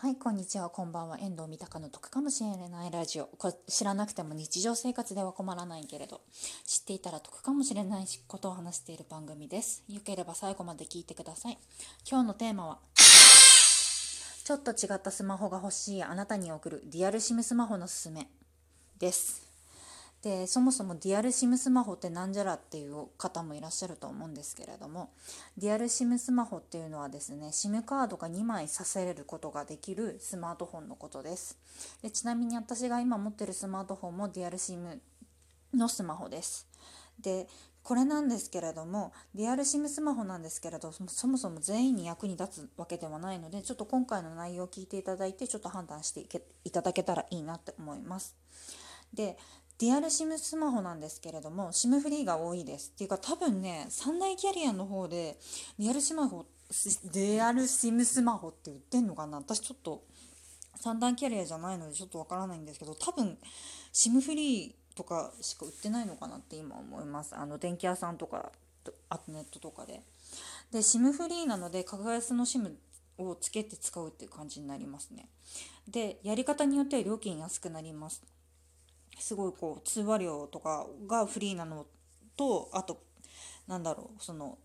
はい、こんにちは、こんばんは。遠藤三鷹の得かもしれないラジオ。こ知らなくても日常生活では困らないけれど、知っていたら得かもしれないことを話している番組です。よければ最後まで聞いてください。今日のテーマは、ちょっと違ったスマホが欲しいあなたに送るデュアルシムスマホのすすめです。でそもそもデュアルシムスマホってなんじゃらっていう方もいらっしゃると思うんですけれどもデュアルシムスマホっていうのはですね SIM カードが2枚させれることができるスマートフォンのことです。でちなみに私が今持ってるスマートフォンもデュアルシムのスマホです。でこれなんですけれどもデュアルシムスマホなんですけれどそもそも全員に役に立つわけではないのでちょっと今回の内容を聞いていただいてちょっと判断していけいただけたらいいなって思います。でデュアルシムスマホなんですけれども SIM フリーが多いです。っていうか多分ね三大キャリアの方でデュアルスマホデュアルシムスマホって売ってんのかな？私ちょっと三大キャリアじゃないのでちょっとわからないんですけど多分 SIM フリーとかしか売ってないのかなって今思います。あの電気屋さんとかあとネットとかで。で SIM フリーなので格安の SIM をつけて使うっていう感じになりますね。でやり方によっては料金安くなります。すごいこう通話料とかがフリーなのとあとなんだろうその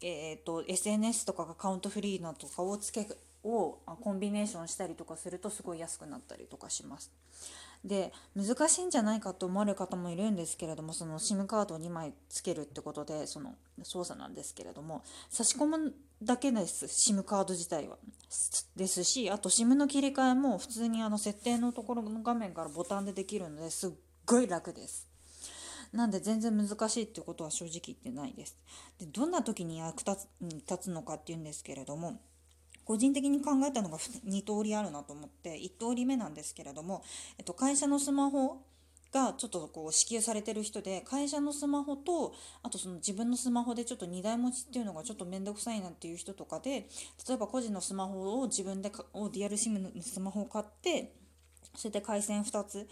えっ、ー、と SNS とかがカウントフリーなとかをつけをコンビネーションしたりとかするとすごい安くなったりとかします。で難しいんじゃないかと思われる方もいるんですけれどもその SIM カードを2枚つけるってことでその操作なんですけれども差し込むだけです SIM カード自体は。ですしあと SIM の切り替えも普通にあの設定のところの画面からボタンでできるのですっごい楽です。なんで全然難しいってことは正直言ってないです。でどんな時に役立つ立つのかっていうんですけれども個人的に考えたのが2通りあるなと思って1通り目なんですけれども、えっと、会社のスマホがちょっとこう支給されてる人で会社のスマホとあとその自分のスマホでちょっと2台持ちっていうのがちょっと面倒くさいなっていう人とかで例えば個人のスマホを自分でをデュアル SIM のスマホを買ってそれで回線2つ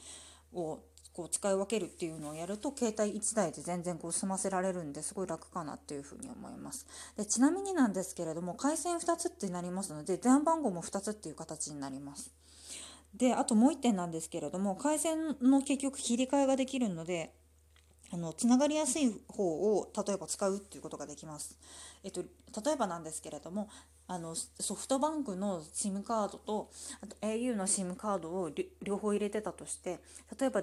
をこう使い分けるっていうのをやると携帯1台で全然こう済ませられるんですごい楽かなっていうふうに思いますでちなみになんですけれども回線2つってなりますので電話番号も2つっていう形になりますであともう1点なんですけれども回線の結局切り替えができるのであのつながりやすい方を例えば使うっていうことができます。えっと、例えばなんですけれどもあのソフトバンクの SIM カードとあと au の SIM カードを両方入れてたとして例えば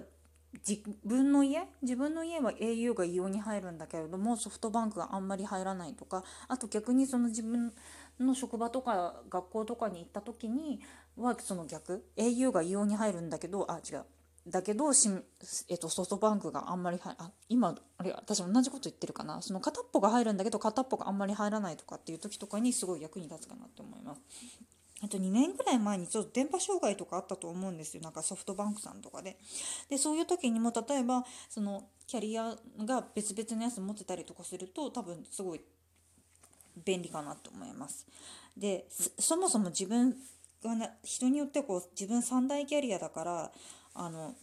自分の家？自分の家は au が異様に入るんだけれどもソフトバンクがあんまり入らないとかあと逆にその自分の職場とか学校とかに行った時にはその逆 au が異様に入るんだけどあ違う。だけどし、えっと、ソフトバンクがあんまりあ今あれ私同じこと言ってるかな。その片っぽが入るんだけど片っぽがあんまり入らないとかっていう時とかにすごい役に立つかなと思います。あと2年ぐらい前にちょっと電波障害とかあったと思うんですよなんかソフトバンクさんとかで。でそういう時にも例えばそのキャリアが別々のやつ持ってたりとかすると多分すごい便利かなと思います。でそもそも自分がな人によってこう自分三大キャリアだからあの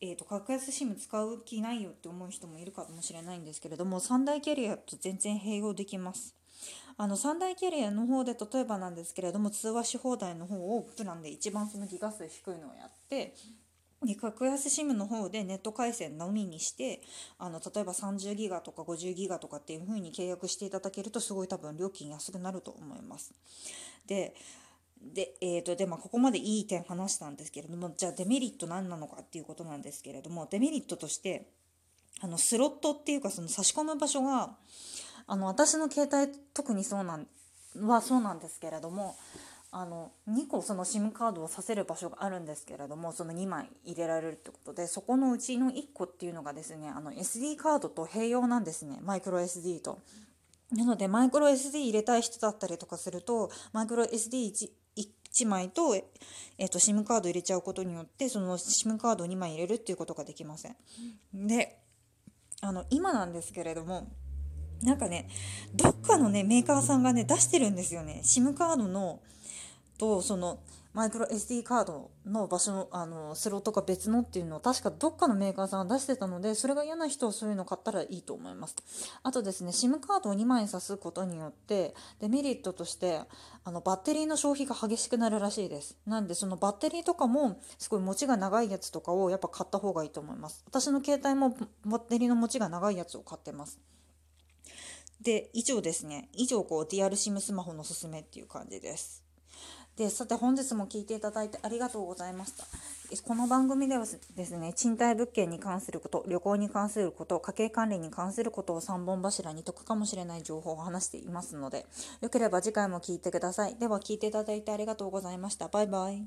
えーと、格安 SIM 使う気ないよって思う人もいるかもしれないんですけれども三大キャリアと全然併用できますあの三大キャリアの方で例えばなんですけれども通話し放題の方をプランで一番そのギガ数低いのをやってで格安 SIM の方でネット回線のみにしてあの例えば30ギガとか50ギガとかっていう風に契約していただけるとすごい多分料金安くなると思います。でで、えーとでまあ、ここまでいい点話したんですけれどもじゃあデメリット何なのかっていうことなんですけれどもデメリットとしてあのスロットっていうかその差し込む場所があの私の携帯特にそうなんはそうなんですけれどもあの2個その SIM カードをさせる場所があるんですけれどもその2枚入れられるってことでそこのうちの1個っていうのがですねあの SD カードと併用なんですねマイクロ SD と。なのでマイクロ SD 入れたい人だったりとかするとマイクロ SD1 1枚と,、えー、と SIM カード入れちゃうことによってその SIM カードを2枚入れるっていうことができません。であの今なんですけれどもなんかねどっかのねメーカーさんがね出してるんですよね。SIM カードのとそのマイクロ SD カードの場所のあのスロットが別のっていうのを確かどっかのメーカーさんが出してたのでそれが嫌な人はそういうの買ったらいいと思いますあとですね SIM カードを2枚挿すことによってデメリットとしてあのバッテリーの消費が激しくなるらしいです。なんでそのバッテリーとかもすごい持ちが長いやつとかをやっぱ買った方がいいと思います。私の携帯もバッテリーの持ちが長いやつを買ってます。で以上ですね。以上こう DRSIM スマホのすすめっていう感じです。でさて本日も聞いていただいてありがとうございました。この番組ではですね賃貸物件に関すること旅行に関すること家計管理に関することを3本柱に解くかもしれない情報を話していますのでよければ次回も聞いてください。では聞いていただいてありがとうございました。バイバイ。